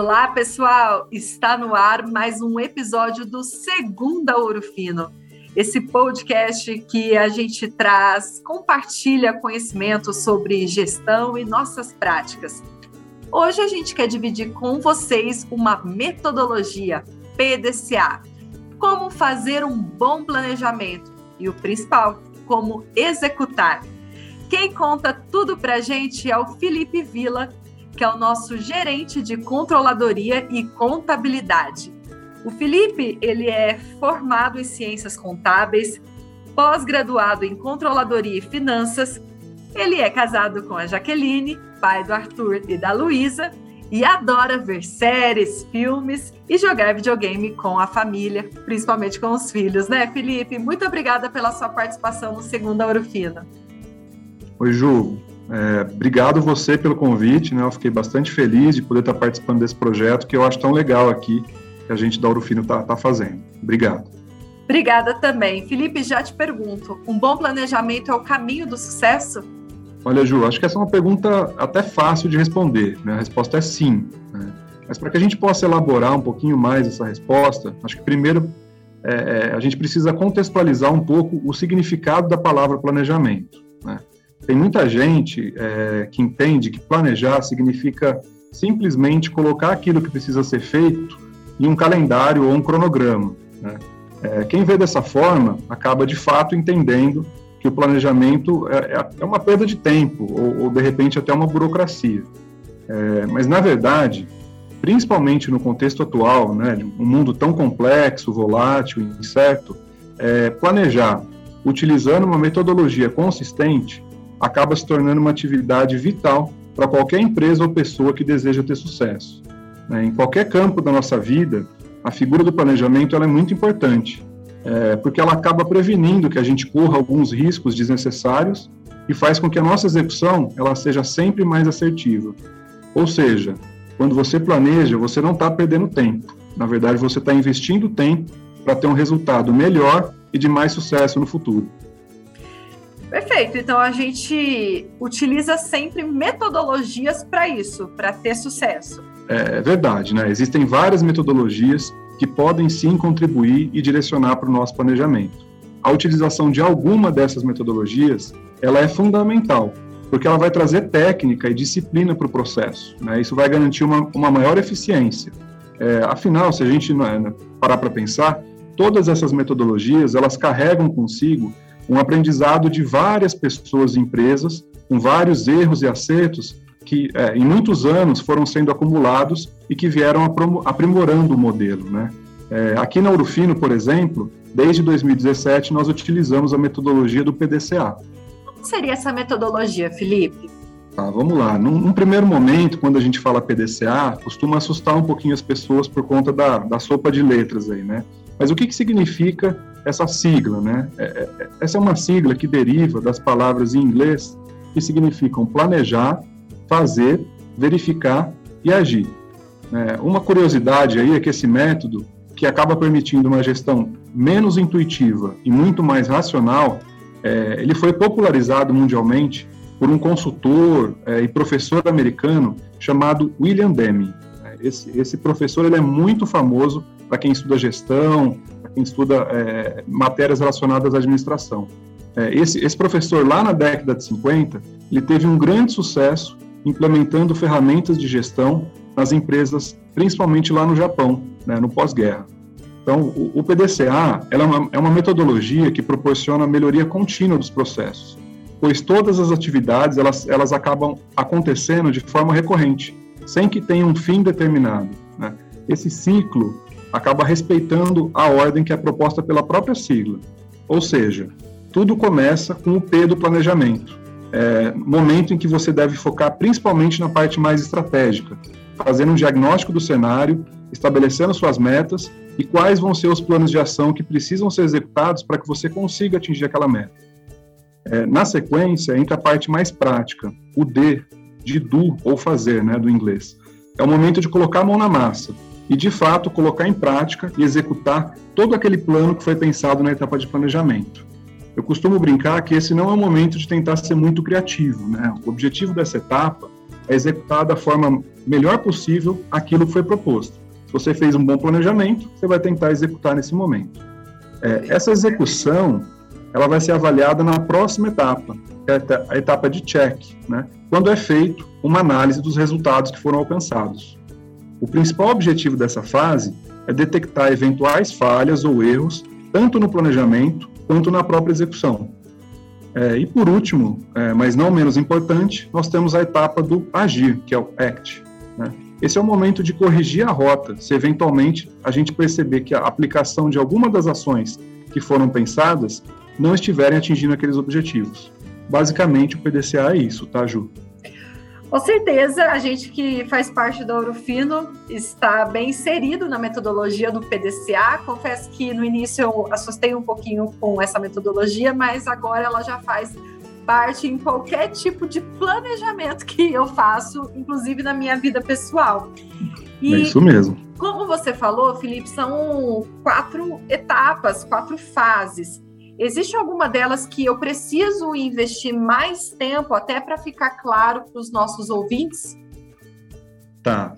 Olá, pessoal! Está no ar mais um episódio do Segunda Ouro Fino. Esse podcast que a gente traz, compartilha conhecimento sobre gestão e nossas práticas. Hoje a gente quer dividir com vocês uma metodologia PDCA. Como fazer um bom planejamento e o principal, como executar. Quem conta tudo para a gente é o Felipe Vila, que é o nosso gerente de controladoria e contabilidade. O Felipe, ele é formado em ciências contábeis, pós-graduado em controladoria e finanças. Ele é casado com a Jaqueline, pai do Arthur e da Luísa, e adora ver séries, filmes e jogar videogame com a família, principalmente com os filhos, né, Felipe? Muito obrigada pela sua participação no Segunda Ouro Fino. Oi, Ju. É, obrigado você pelo convite, né? Eu fiquei bastante feliz de poder estar participando desse projeto que eu acho tão legal aqui que a gente da Urufino está tá fazendo. Obrigado. Obrigada também. Felipe, já te pergunto, um bom planejamento é o caminho do sucesso? Olha, Ju, acho que essa é uma pergunta até fácil de responder. Né? A resposta é sim. Né? Mas para que a gente possa elaborar um pouquinho mais essa resposta, acho que primeiro é, é, a gente precisa contextualizar um pouco o significado da palavra planejamento. Tem muita gente é, que entende que planejar significa simplesmente colocar aquilo que precisa ser feito em um calendário ou um cronograma. Né? É, quem vê dessa forma acaba de fato entendendo que o planejamento é, é, é uma perda de tempo ou, ou, de repente até uma burocracia. É, mas na verdade, principalmente no contexto atual, né, de um mundo tão complexo, volátil, incerto, é, planejar utilizando uma metodologia consistente acaba se tornando uma atividade vital para qualquer empresa ou pessoa que deseja ter sucesso. Né? Em qualquer campo da nossa vida, a figura do planejamento é muito importante, é, porque ela acaba prevenindo que a gente corra alguns riscos desnecessários e faz com que a nossa execução ela seja sempre mais assertiva. Ou seja, quando você planeja, você não está perdendo tempo. Na verdade, você está investindo tempo para ter um resultado melhor e de mais sucesso no futuro. Perfeito. Então a gente utiliza sempre metodologias para isso, para ter sucesso. É, é verdade, né? Existem várias metodologias que podem sim contribuir e direcionar para o nosso planejamento. A utilização de alguma dessas metodologias, ela é fundamental, porque ela vai trazer técnica e disciplina para o processo. Né? Isso vai garantir uma, uma maior eficiência. É, afinal, se a gente né, parar para pensar, todas essas metodologias, elas carregam consigo um aprendizado de várias pessoas e empresas, com vários erros e acertos que é, em muitos anos foram sendo acumulados e que vieram aprimorando o modelo. Né? É, aqui na Urufino, por exemplo, desde 2017 nós utilizamos a metodologia do PDCA. Como seria essa metodologia, Felipe? Tá, vamos lá. Num, num, primeiro momento, quando a gente fala PDCA, costuma assustar um pouquinho as pessoas por conta da, da sopa de letras aí, né? Mas o que, que significa essa sigla, né? É, é, é, essa é uma sigla que deriva das palavras em inglês que significam planejar, fazer, verificar e agir. É, uma curiosidade aí é que esse método, que acaba permitindo uma gestão menos intuitiva e muito mais racional, ele foi popularizado mundialmente por um consultor e professor americano chamado William Deming. Esse, esse professor ele é muito famoso para quem estuda gestão, quem estuda é, matérias relacionadas à administração. É, esse, esse professor, lá na década de 50, ele teve um grande sucesso implementando ferramentas de gestão nas empresas, principalmente lá no Japão, né, no pós-guerra. Então, o, o PDCA é uma, é uma metodologia que proporciona melhoria contínua dos processos, pois todas as atividades elas, elas acabam acontecendo de forma recorrente, sem que tenha um fim determinado. Né? Esse ciclo acaba respeitando a ordem que é proposta pela própria sigla. Ou seja, tudo começa com o P do planejamento, é, momento em que você deve focar principalmente na parte mais estratégica, fazendo um diagnóstico do cenário, estabelecendo suas metas e quais vão ser os planos de ação que precisam ser executados para que você consiga atingir aquela meta. É, na sequência, entra a parte mais prática, o D, de do ou fazer, né, do inglês. É o momento de colocar a mão na massa, e, de fato, colocar em prática e executar todo aquele plano que foi pensado na etapa de planejamento. Eu costumo brincar que esse não é o momento de tentar ser muito criativo, né? O objetivo dessa etapa é executar da forma melhor possível aquilo que foi proposto. Se você fez um bom planejamento, você vai tentar executar nesse momento. É, essa execução, ela vai ser avaliada na próxima etapa, que é a etapa de check, né? quando é feito uma análise dos resultados que foram alcançados. O principal objetivo dessa fase é detectar eventuais falhas ou erros, tanto no planejamento quanto na própria execução. É, e por último, é, mas não menos importante, nós temos a etapa do agir, que é o ACT. Né? Esse é o momento de corrigir a rota, se eventualmente a gente perceber que a aplicação de alguma das ações que foram pensadas não estiverem atingindo aqueles objetivos. Basicamente, o PDCA é isso, tá, Ju? Com certeza, a gente que faz parte do Ouro Fino está bem inserido na metodologia do PDCA. Confesso que no início eu assustei um pouquinho com essa metodologia, mas agora ela já faz parte em qualquer tipo de planejamento que eu faço, inclusive na minha vida pessoal. E, é isso mesmo. Como você falou, Felipe, são quatro etapas, quatro fases. Existe alguma delas que eu preciso investir mais tempo até para ficar claro para os nossos ouvintes? Tá.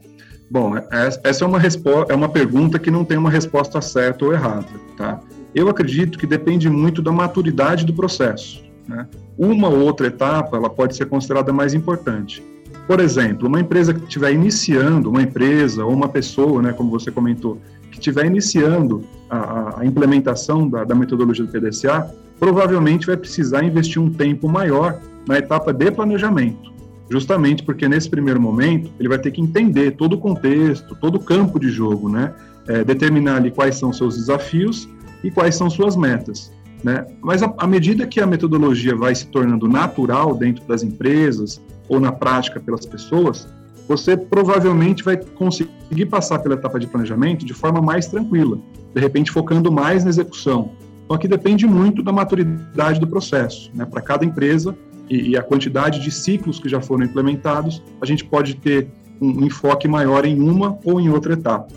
Bom, essa é uma, é uma pergunta que não tem uma resposta certa ou errada, tá? Eu acredito que depende muito da maturidade do processo. Né? Uma ou outra etapa ela pode ser considerada mais importante. Por exemplo, uma empresa que estiver iniciando, uma empresa ou uma pessoa, né, como você comentou, que estiver iniciando a, implementação da, da, metodologia do PDCA, provavelmente vai precisar investir um tempo maior na etapa de planejamento, justamente porque nesse primeiro momento ele vai ter que entender todo o contexto, todo o campo de jogo, né? É, determinar ali quais são seus desafios e quais são suas metas. Né? Mas à medida que a metodologia vai se tornando natural dentro das empresas ou na prática pelas pessoas, você provavelmente vai conseguir passar pela etapa de planejamento de forma mais tranquila, de repente focando mais na execução. Então, aqui depende muito da maturidade do processo. Né? Para cada empresa e, e, a quantidade de ciclos que já foram implementados, a gente pode ter um, um enfoque maior em uma ou em outra etapa.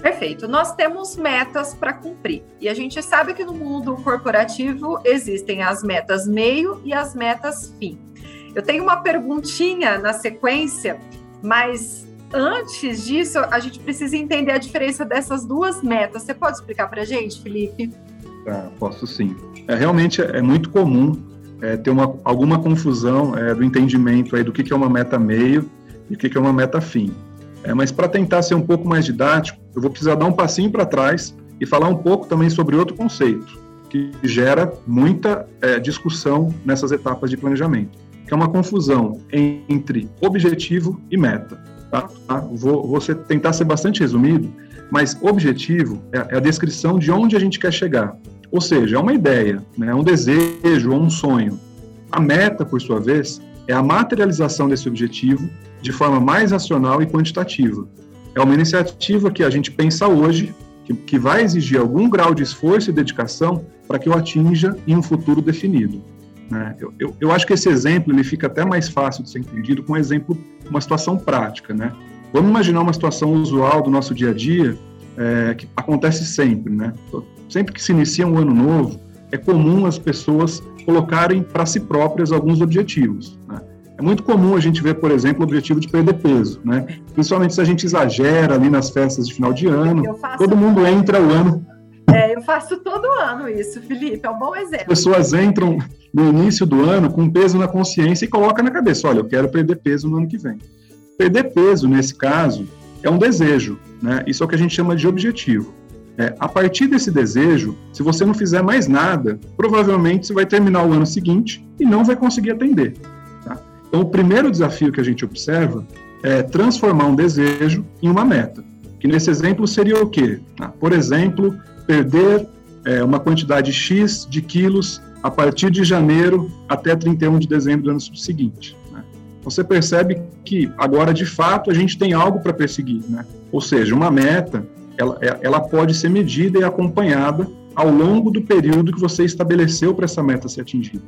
Perfeito. Nós temos metas para cumprir. E a gente sabe que no mundo corporativo existem as metas meio e as metas fim. Eu tenho uma perguntinha na sequência, mas antes disso, a gente precisa entender a diferença dessas duas metas. Você pode explicar para a gente, Felipe? Tá, posso sim. É, realmente é muito comum é, ter uma, alguma confusão é, do entendimento aí do que, que é uma meta meio e o que, que é uma meta fim. É, mas para tentar ser um pouco mais didático, eu vou precisar dar um passinho para trás e falar um pouco também sobre outro conceito que gera muita é, discussão nessas etapas de planejamento que é uma confusão entre objetivo e meta. Tá? tá? Vou, vou tentar ser bastante resumido, mas objetivo é, é, a descrição de onde a gente quer chegar. Ou seja, é uma ideia, né? um desejo ou um sonho. A meta, por sua vez, é a materialização desse objetivo de forma mais racional e quantitativa. É uma iniciativa que a gente pensa hoje, que, que vai exigir algum grau de esforço e dedicação para que eu atinja em um futuro definido. Né? Eu, eu, eu, acho que esse exemplo ele fica até mais fácil de ser entendido com um exemplo, uma situação prática. Né? Vamos imaginar uma situação usual do nosso dia a dia, é, que acontece sempre. Né? Sempre que se inicia um ano novo, é comum as pessoas colocarem para si próprias alguns objetivos. Né? É muito comum a gente ver, por exemplo, o objetivo de perder peso, né? Principalmente se a gente exagera ali nas festas de final de ano, todo mundo entra o ano eu faço todo ano isso, Felipe, é um bom exemplo. As pessoas entram no início do ano com peso na consciência e colocam na cabeça: olha, eu quero perder peso no ano que vem. Perder peso, nesse caso, é um desejo, né? Isso é o que a gente chama de objetivo. É, a partir desse desejo, se você não fizer mais nada, provavelmente você vai terminar o ano seguinte e não vai conseguir atender. Tá? Então, o primeiro desafio que a gente observa é transformar um desejo em uma meta. Que nesse exemplo seria o quê? Ah, por exemplo, perder é, uma quantidade X de quilos a partir de janeiro até 31 de dezembro do ano seguinte. Né? Você percebe que agora, de fato, a gente tem algo para perseguir. Né? Ou seja, uma meta, ela, é, ela pode ser medida e acompanhada ao longo do período que você estabeleceu para essa meta ser atingida.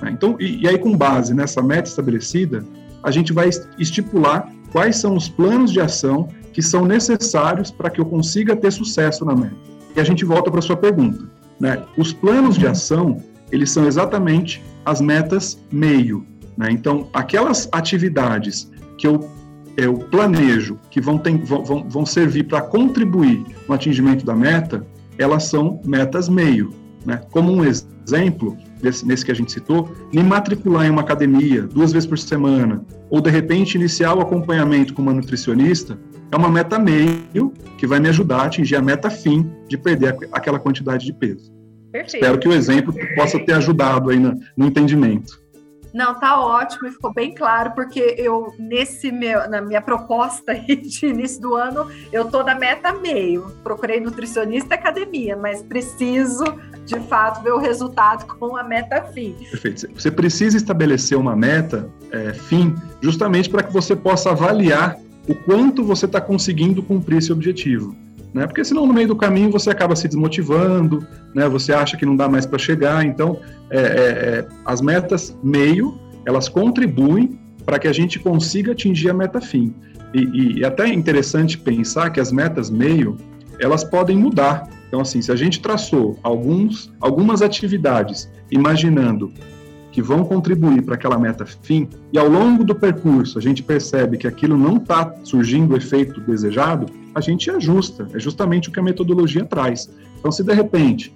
Né? Então, e, e aí, com base nessa meta estabelecida, a gente vai estipular quais são os planos de ação que são necessários para que eu consiga ter sucesso na meta. E a gente volta para sua pergunta. Né? Os planos de ação, eles são exatamente as metas meio. Né? Então, aquelas atividades que eu, eu planejo, que vão, ter, vão, vão servir para contribuir no atingimento da meta, elas são metas meio. Né? Como um exemplo, nesse, nesse que a gente citou, me matricular em uma academia duas vezes por semana, ou de repente iniciar o acompanhamento com uma nutricionista, é uma meta meio que vai me ajudar a atingir a meta fim de perder aquela quantidade de peso. Perfeito. Espero que o exemplo possa ter ajudado aí no, no entendimento. Não, tá ótimo e ficou bem claro, porque eu, nesse meu, na minha proposta de início do ano, eu tô na meta meio. Procurei nutricionista e academia, mas preciso, de fato, ver o resultado com a meta fim. Perfeito. Você precisa estabelecer uma meta é, fim, justamente para que você possa avaliar o quanto você está conseguindo cumprir esse objetivo. Né? Porque senão no meio do caminho você acaba se desmotivando, né? Você acha que não dá mais para chegar. Então, é, é, é, as metas meio elas contribuem para que a gente consiga atingir a meta fim. E, e até é interessante pensar que as metas meio elas podem mudar. Então, assim, se a gente traçou alguns, algumas atividades, imaginando que vão contribuir para aquela meta fim, e ao longo do percurso a gente percebe que aquilo não está surgindo o efeito desejado, a gente ajusta. É justamente o que a metodologia traz. Então, se de repente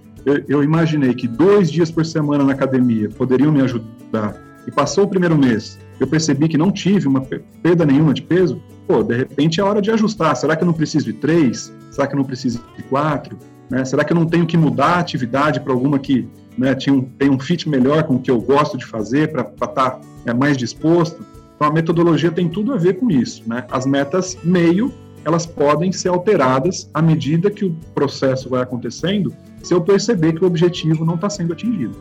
eu, imaginei que dois dias por semana na academia poderiam me ajudar, e passou o primeiro mês, eu percebi que não tive uma perda nenhuma de peso, pô, de repente é hora de ajustar. Será que eu não preciso de três? Será que eu não preciso de quatro? Né? Será que eu não tenho que mudar a atividade para alguma que né, tinha um, tem um fit melhor com o que eu gosto de fazer para estar tá, é, mais disposto. Então a metodologia tem tudo a ver com isso. Né? As metas meio elas podem ser alteradas à medida que o processo vai acontecendo, se eu perceber que o objetivo não está sendo atingido.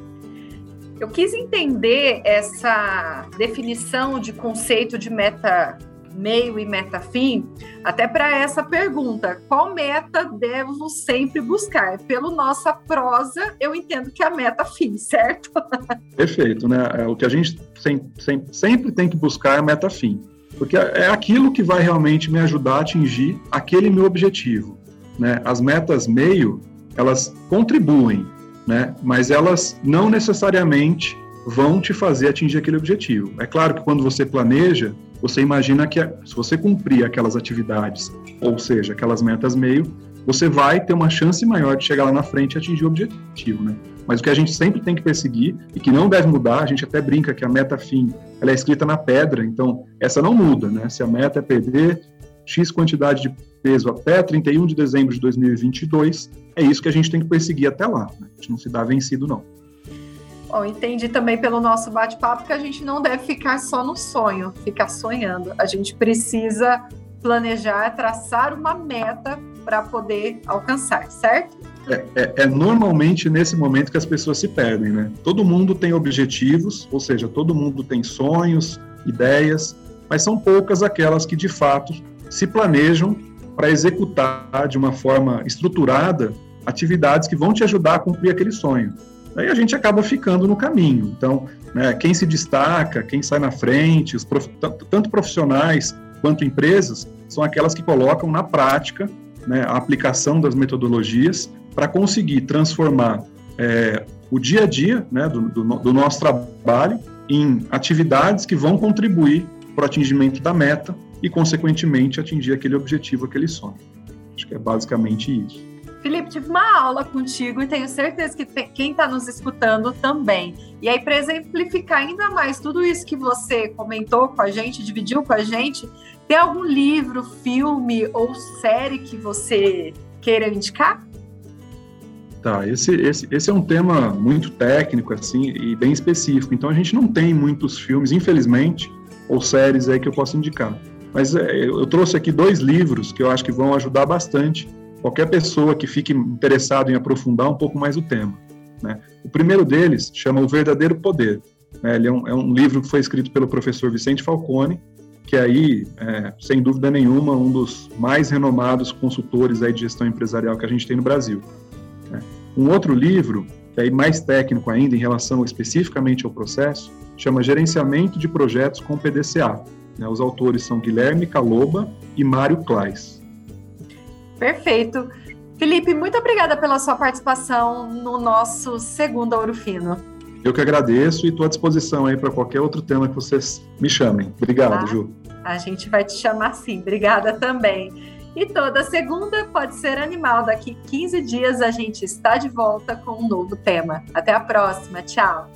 Eu quis entender essa definição de conceito de meta meio e meta fim, até para essa pergunta: qual meta devo sempre buscar? Pelo nossa prosa, eu entendo que é a meta fim, certo? Perfeito, né? É, o que a gente sempre, sempre tem que buscar é a meta fim, porque é aquilo que vai realmente me ajudar a atingir aquele meu objetivo. Né? As metas meio, elas contribuem, né? mas elas não necessariamente vão te fazer atingir aquele objetivo. É claro que quando você planeja, você imagina que se você cumprir aquelas atividades, ou seja, aquelas metas meio, você vai ter uma chance maior de chegar lá na frente e atingir o objetivo, né? Mas o que a gente sempre tem que perseguir e que não deve mudar, a gente até brinca que a meta fim, ela é escrita na pedra, então essa não muda, né? Se a meta é perder X quantidade de peso até 31 de dezembro de 2022, é isso que a gente tem que perseguir até lá. Né? A gente não se dá vencido, não. Bom, entendi também pelo nosso bate-papo que a gente não deve ficar só no sonho, ficar sonhando. A gente precisa planejar, traçar uma meta para poder alcançar, certo? É, é, é, normalmente nesse momento que as pessoas se perdem, né? Todo mundo tem objetivos, ou seja, todo mundo tem sonhos, ideias, mas são poucas aquelas que de fato se planejam para executar de uma forma estruturada atividades que vão te ajudar a cumprir aquele sonho aí a gente acaba ficando no caminho. Então, né, quem se destaca, quem sai na frente, prof... tanto profissionais quanto empresas, são aquelas que colocam na prática né, a aplicação das metodologias para conseguir transformar é, o dia a dia né, do, do, do nosso trabalho em atividades que vão contribuir para o atingimento da meta e, consequentemente, atingir aquele objetivo, aquele sonho. Acho que é basicamente isso. Felipe, tive uma aula contigo e tenho certeza que quem está nos escutando também. E aí, para exemplificar ainda mais tudo isso que você comentou com a gente, dividiu com a gente, tem algum livro, filme ou série que você queira indicar? Tá, esse, esse, esse é um tema muito técnico, assim, e bem específico. Então, a gente não tem muitos filmes, infelizmente, ou séries aí que eu possa indicar. Mas é, eu trouxe aqui dois livros que eu acho que vão ajudar bastante qualquer pessoa que fique interessado em aprofundar um pouco mais o tema. Né? O primeiro deles chama O Verdadeiro Poder. Né? Ele é um, é um, livro que foi escrito pelo professor Vicente Falcone, que aí, é, sem dúvida nenhuma, um dos mais renomados consultores aí de gestão empresarial que a gente tem no Brasil. Né? Um outro livro, que é aí mais técnico ainda em relação especificamente ao processo, chama Gerenciamento de Projetos com PDCA. Né? Os autores são Guilherme Caloba e Mário Klais. Perfeito. Felipe, muito obrigada pela sua participação no nosso segundo Ouro Fino. Eu que agradeço e estou à disposição aí para qualquer outro tema que vocês me chamem. Obrigado, ah, Ju. A gente vai te chamar sim. Obrigada também. E toda segunda pode ser animal. Daqui 15 dias a gente está de volta com um novo tema. Até a próxima. Tchau.